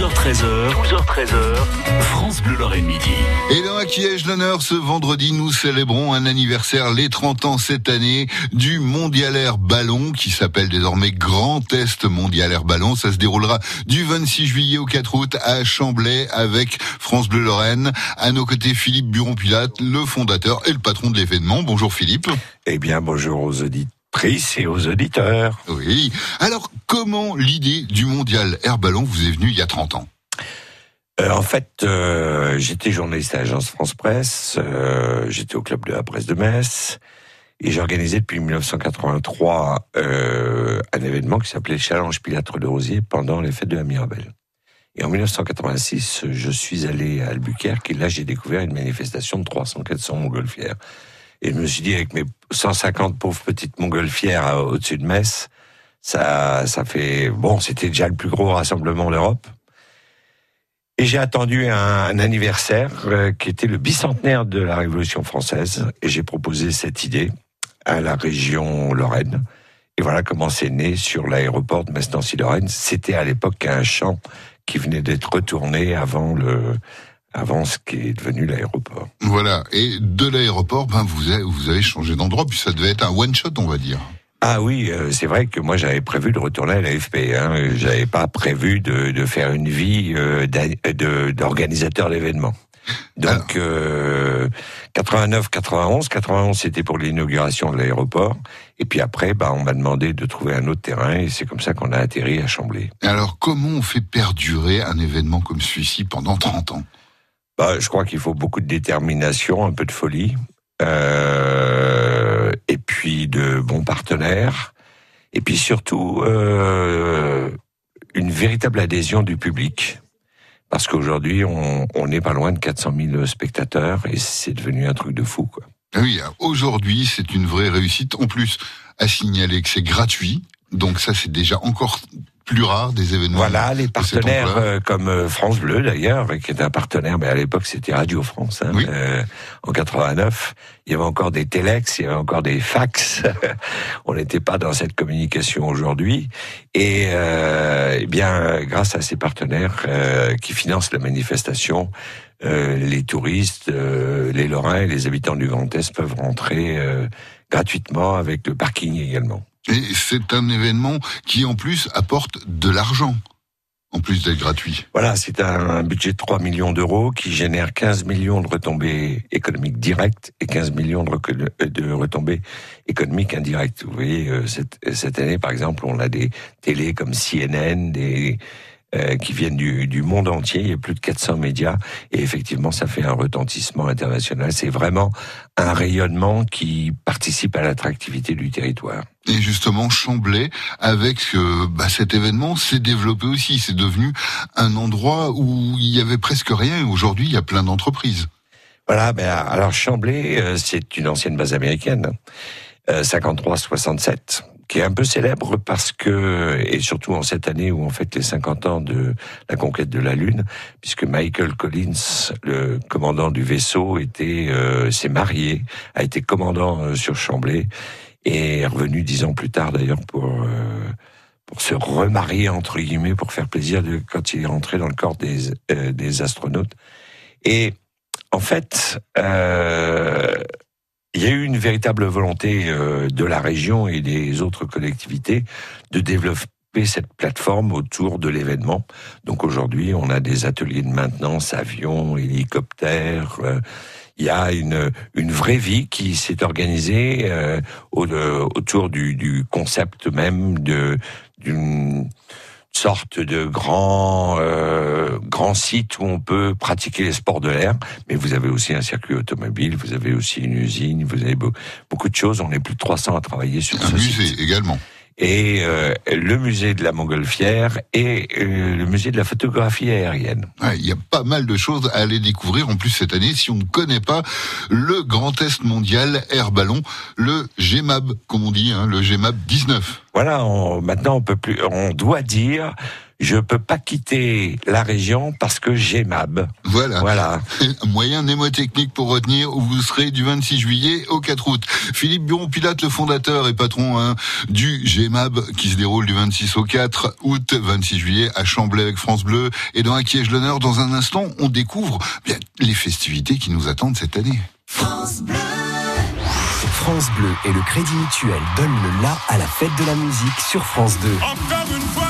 12h13h, 12h13h, France Bleu Lorraine Midi. Et dans Maquillage l'honneur, ce vendredi, nous célébrons un anniversaire, les 30 ans cette année, du Mondial Ballon, qui s'appelle désormais Grand Est Mondial Ballon. Ça se déroulera du 26 juillet au 4 août à Chamblay avec France Bleu Lorraine. À nos côtés, Philippe Buron-Pilate, le fondateur et le patron de l'événement. Bonjour Philippe. Eh bien, bonjour aux auditrices et aux auditeurs. Oui. Alors, comment l'idée du Mondial Air Ballon vous est venue il y a 30 ans? Euh, en fait, euh, j'étais journaliste à l'agence France Presse, euh, j'étais au club de la presse de Metz, et j'organisais depuis 1983 un événement qui s'appelait Challenge Pilâtre de Rosier pendant les fêtes de la Mirabelle. Et en 1986, je suis allé à Albuquerque et là j'ai découvert une manifestation de 300-400 montgolfières. Et je me suis dit, avec mes 150 pauvres petites montgolfières au-dessus de Metz, ça, ça fait... Bon, c'était déjà le plus gros rassemblement d'Europe. Et j'ai attendu un, anniversaire euh, qui était le bicentenaire de la Révolution française. Et j'ai proposé cette idée à la région Lorraine. Et voilà comment c'est né sur l'aéroport de Metz-Nancy-Lorraine. C'était à l'époque un champ qui venait d'être retourné avant le, avant ce qui est devenu l'aéroport. Voilà. Et de l'aéroport, ben, vous avez, vous avez changé d'endroit, puis ça devait être un one shot, on va dire. Ah oui, euh, c'est vrai que moi j'avais prévu de retourner à l'AFP. Hein. J'avais pas prévu de, de, faire une vie euh, d'organisateur d'événements. Donc euh, 89, 91, 91 c'était pour l'inauguration de l'aéroport, et puis après, bah, on m'a demandé de trouver un autre terrain, et c'est comme ça qu'on a atterri à Chamblay. Alors comment on fait perdurer un événement comme celui-ci pendant 30 ans? Bah, je crois qu'il faut beaucoup de détermination, un peu de folie. Euh, et puis de bons partenaires, et puis surtout euh, une véritable adhésion du public. Parce qu'aujourd'hui, on, n'est pas loin de 400 000 spectateurs et c'est devenu un truc de fou. Ah oui, aujourd'hui, c'est une vraie réussite. En plus, à signaler que c'est gratuit. Donc ça, c'est déjà encore plus rare des événements. Voilà, les partenaires euh, comme euh, France Bleu d'ailleurs, qui est un partenaire, mais à l'époque c'était Radio France. Hein, euh, en 89, il y avait encore des téléx, il y avait encore des fax. On n'était pas dans cette communication aujourd'hui. Et eh bien, grâce à ces partenaires qui financent la manifestation, les touristes, les Lorrains, les habitants du Grand Est peuvent rentrer gratuitement avec le parking également. Et c'est un événement qui en plus apporte de l'argent. En plus d'être gratuit. Voilà, c'est un, budget de 3 millions d'euros qui génère 15 millions de retombées économiques directes et 15 millions de, retombées économiques indirectes. Vous voyez, euh, cette, cette année, par exemple, on a des télés comme CNN, des, euh, qui viennent du, du, monde entier. Il y a plus de 400 médias et effectivement, ça fait un retentissement international. C'est vraiment un rayonnement qui participe à l'attractivité du territoire. Et justement, Chamblay, avec euh, bah, cet événement, s'est développé aussi. C'est devenu un endroit où il y avait presque rien. Aujourd'hui, il y a plein d'entreprises. Voilà. Ben, alors Chamblay, euh, c'est une ancienne base américaine. 53-67 qui est un peu célèbre parce que, et surtout en cette année où on fête les 50 ans de la conquête de la Lune, puisque Michael Collins, le commandant du vaisseau, était, euh, s'est marié, a été commandant euh, sur Chamblay, et est revenu dix ans plus tard d'ailleurs pour, euh, pour se remarier, entre guillemets, pour faire plaisir de, quand il est rentré dans le corps des, des astronautes. Et en fait, euh, il y a eu une véritable volonté euh, de la région et des autres collectivités de développer cette plateforme autour de l'événement. Donc aujourd'hui, on a des ateliers de maintenance, avions, hélicoptères. Euh, il y a une, une vraie vie qui s'est organisée euh, autour du, du concept même de d'une sorte de grand euh, grand site où on peut pratiquer les sports de l'air, mais vous avez aussi un circuit automobile, vous avez aussi une usine, vous avez beaucoup de choses. On est plus de 300 à travailler sur un ce musée également et euh, le musée de la Montgolfière et euh, le musée de la photographie aérienne. Il y a pas mal de choses à aller découvrir en plus cette année si on ne connaît pas le Grand Est mondial Air Ballon, le GMAB comme on dit, hein, le GMAB 19. Voilà, on, maintenant on peut plus, on doit dire je peux pas quitter la région parce que j'ai MAB. Voilà. Voilà. Un moyen mnémotechnique pour retenir où vous serez du 26 juillet au 4 août. Philippe Buron-Pilate, le fondateur et patron hein, du GMAB, qui se déroule du 26 au 4 août, 26 juillet à Chamblay avec France Bleu. Et dans Acquiège l'honneur, dans un instant, on découvre bien les festivités qui nous attendent cette année. France Bleu. France Bleu et le Crédit Mutuel donnent le la à la fête de la musique sur France 2. Encore une fois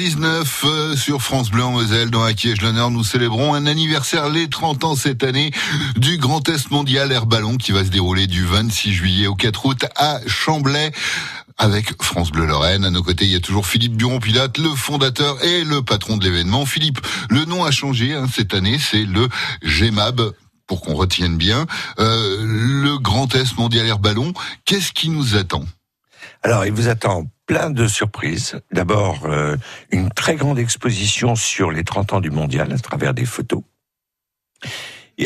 12h19 euh, sur France Bleu en Moselle, dans Acquiège l'honneur, nous célébrons un anniversaire, les 30 ans cette année, du Grand Test Mondial Air Ballon qui va se dérouler du 26 juillet au 4 août à Chamblay avec France Bleu Lorraine. À nos côtés, il y a toujours Philippe Buron-Pilate, le fondateur et le patron de l'événement. Philippe, le nom a changé hein, cette année, c'est le GEMAB pour qu'on retienne bien. Euh, le Grand Test Mondial Air Ballon, qu'est-ce qui nous attend? Alors, il vous attend plein de surprises. D'abord, euh, une très grande exposition sur les 30 ans du mondial à travers des photos.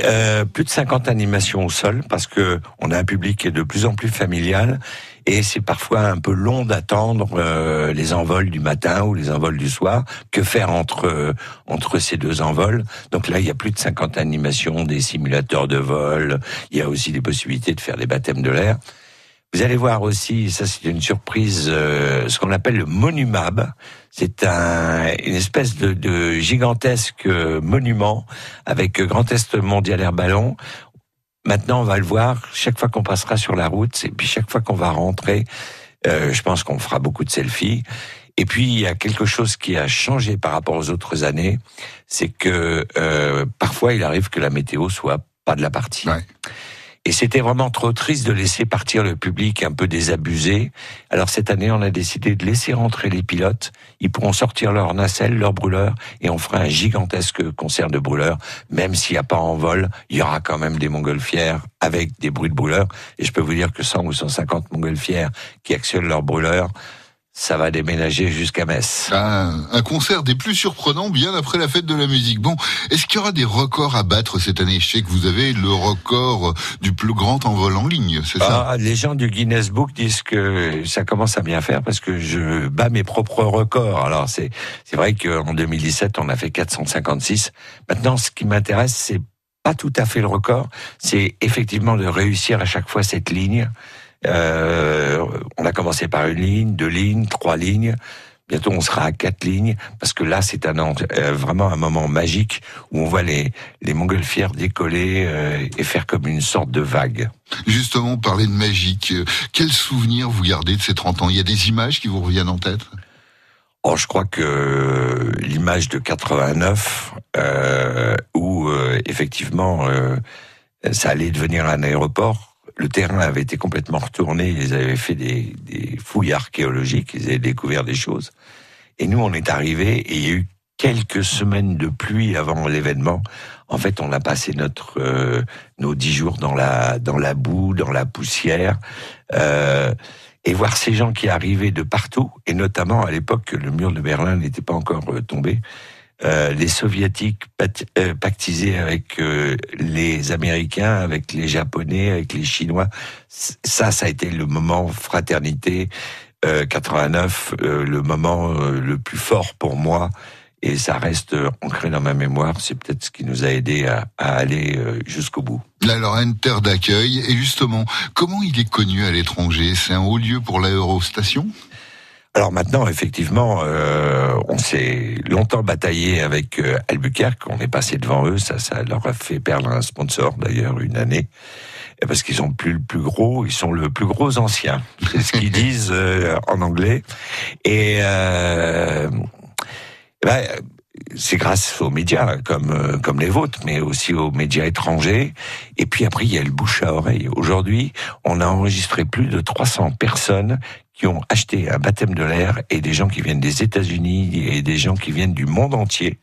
Euh, plus de 50 animations au sol parce que on a un public qui est de plus en plus familial et c'est parfois un peu long d'attendre euh, les envols du matin ou les envols du soir. Que faire entre entre ces deux envols? Donc là, il y a plus de 50 animations, des simulateurs de vol. Il y a aussi des possibilités de faire des baptêmes de l'air. Vous allez voir aussi, ça c'est une surprise, euh, ce qu'on appelle le Monumab. C'est un, une espèce de, de gigantesque euh, monument avec Grand Est Mondial Air Ballon. Maintenant, on va le voir chaque fois qu'on passera sur la route, et puis chaque fois qu'on va rentrer, euh, je pense qu'on fera beaucoup de selfies. Et puis il y a quelque chose qui a changé par rapport aux autres années, c'est que euh, parfois il arrive que la météo soit pas de la partie. Ouais. Et c'était vraiment trop triste de laisser partir le public un peu désabusé. Alors cette année, on a décidé de laisser rentrer les pilotes. Ils pourront sortir leurs nacelles, leurs brûleurs, et on fera un gigantesque concert de brûleurs. Même s'il n'y a pas en vol, il y aura quand même des montgolfières avec des bruits de brûleurs. Et je peux vous dire que 100 ou 150 montgolfières qui actionnent leurs brûleurs, ça va déménager jusqu'à Metz. Un, un concert des plus surprenants bien après la fête de la musique. Bon, est-ce qu'il y aura des records à battre cette année? Je sais que vous avez le record du plus grand envol en ligne, c'est ça? Ah, les gens du Guinness Book disent que ça commence à bien faire parce que je bats mes propres records. Alors c'est c'est vrai qu'en 2017 on a fait 456. Maintenant, ce qui m'intéresse, c'est pas tout à fait le record, c'est effectivement de réussir à chaque fois cette ligne. Euh, on a commencé par une ligne, deux lignes, trois lignes. Bientôt, on sera à quatre lignes parce que là, c'est un euh, vraiment un moment magique où on voit les les montgolfières décoller euh, et faire comme une sorte de vague. Justement, parler de magique. euh, Quel souvenir vous gardez de ces 30 ans? Il y a des images qui vous reviennent en tête? Oh, je crois que l'image de 89, euh, où euh, effectivement euh, ça allait devenir un aéroport, le terrain avait été complètement retourné, ils avaient fait des, fouilles archéologiques, ils avaient découvert des choses. Et nous, on est arrivés et il y a eu quelques semaines de pluie avant l'événement. En fait, on a passé notre euh, nos dix jours dans la dans la boue, dans la poussière. Euh, et voir ces gens qui arrivaient de partout, et notamment à l'époque que le mur de Berlin n'était pas encore euh, tombé, euh, les soviétiques euh, pactisaient avec euh, les Américains, avec les Japonais, avec les Chinois. Ça, ça a été le moment fraternité euh, 89, euh, le moment le plus fort pour moi. Et ça reste ancré dans ma mémoire. C'est peut-être ce qui nous a aidé à, aller jusqu'au bout. La Lorraine, terre d'accueil. Et justement, comment il est connu à l'étranger? C'est un haut lieu pour l'aérostation? Alors maintenant, effectivement, euh, on s'est longtemps bataillé avec euh, Albuquerque. On est passé devant eux. Ça, ça leur a fait perdre un sponsor d'ailleurs une année. Et Parce qu'ils sont plus le plus gros, ils sont le plus gros ancien. C'est ce qu'ils disent euh, en anglais. Et euh, eh ben, c'est grâce aux médias comme euh, comme les vôtres, mais aussi aux médias étrangers. Et puis après, il y a le bouche à oreille. Aujourd'hui, on a enregistré plus de 300 personnes qui ont acheté un baptême de l'air et des gens qui viennent des États-Unis et des gens qui viennent du monde entier.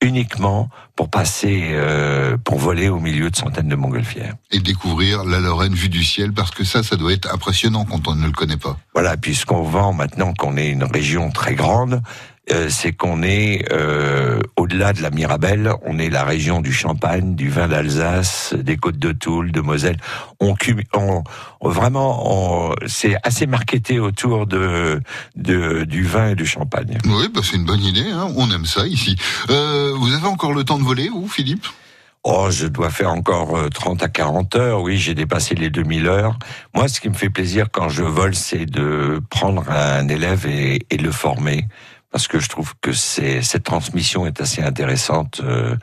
uniquement pour passer, euh, pour voler au milieu de centaines de montgolfières. Et découvrir la Lorraine vue du ciel, parce que ça, ça doit être impressionnant quand on ne le connaît pas. Voilà, puisqu'on vend maintenant qu'on est une région très grande, c'est qu'on est, euh, au-delà de la Mirabelle, on est la région du Champagne, du vin d'Alsace, des côtes de Toul, de Moselle. On, on, vraiment, c'est assez marketé autour de, de, du vin et du champagne. Oui, bah c'est une bonne idée. Hein. On aime ça ici. Euh, vous avez encore le temps de voler, vous, Philippe? Oh, je dois faire encore 30 à 40 heures. Oui, j'ai dépassé les 2000 heures. Moi, ce qui me fait plaisir quand je vole, c'est de prendre un élève et, et le former parce que je trouve que c'est cette transmission est assez intéressante. Euh,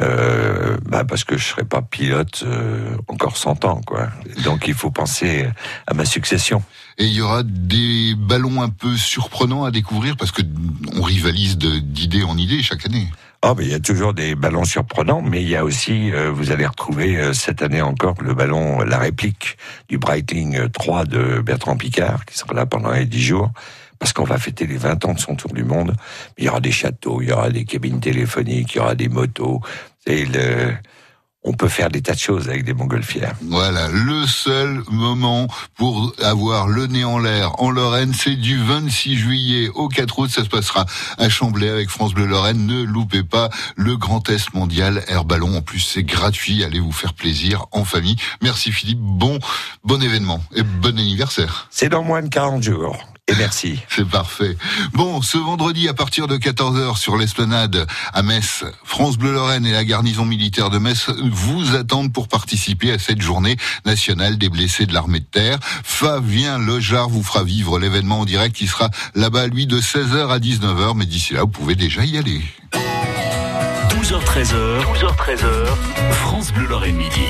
euh, bah parce que je serai pas pilote euh, encore 100 ans, quoi. Donc il faut penser à ma succession. Et il y aura des ballons un peu surprenants à découvrir parce que on rivalise d'idée en idée chaque année. Ah, mais il y a toujours des ballons surprenants, mais il y a aussi, euh, vous allez retrouver euh, cette année encore le ballon, la réplique du Breitling 3 de Bertrand Picard, qui sera là pendant les 10 jours parce qu'on va fêter les 20 ans de son tour du monde. Il y aura des châteaux, il y aura des cabines téléphoniques, il y aura des motos. Et le, on peut faire des tas de choses avec des montgolfières. Voilà, le seul moment pour avoir le nez en l'air en Lorraine, c'est du 26 juillet au 4 août. Ça se passera à Chamblay avec France Bleu Lorraine. Ne loupez pas le Grand Est mondial Air Ballon. En plus, c'est gratuit. Allez vous faire plaisir en famille. Merci Philippe. Bon, bon événement et bon anniversaire. C'est dans moins de 40 jours. Et merci. C'est parfait. Bon, ce vendredi à partir de 14h sur l'esplanade à Metz, France Bleu Lorraine et la garnison militaire de Metz vous attendent pour participer à cette journée nationale des blessés de l'armée de terre. Fabien Lejar vous fera vivre l'événement en direct qui sera là-bas lui de 16h à 19h, mais d'ici là vous pouvez déjà y aller. 12h13h, 12h13h, France Bleu Lorraine midi.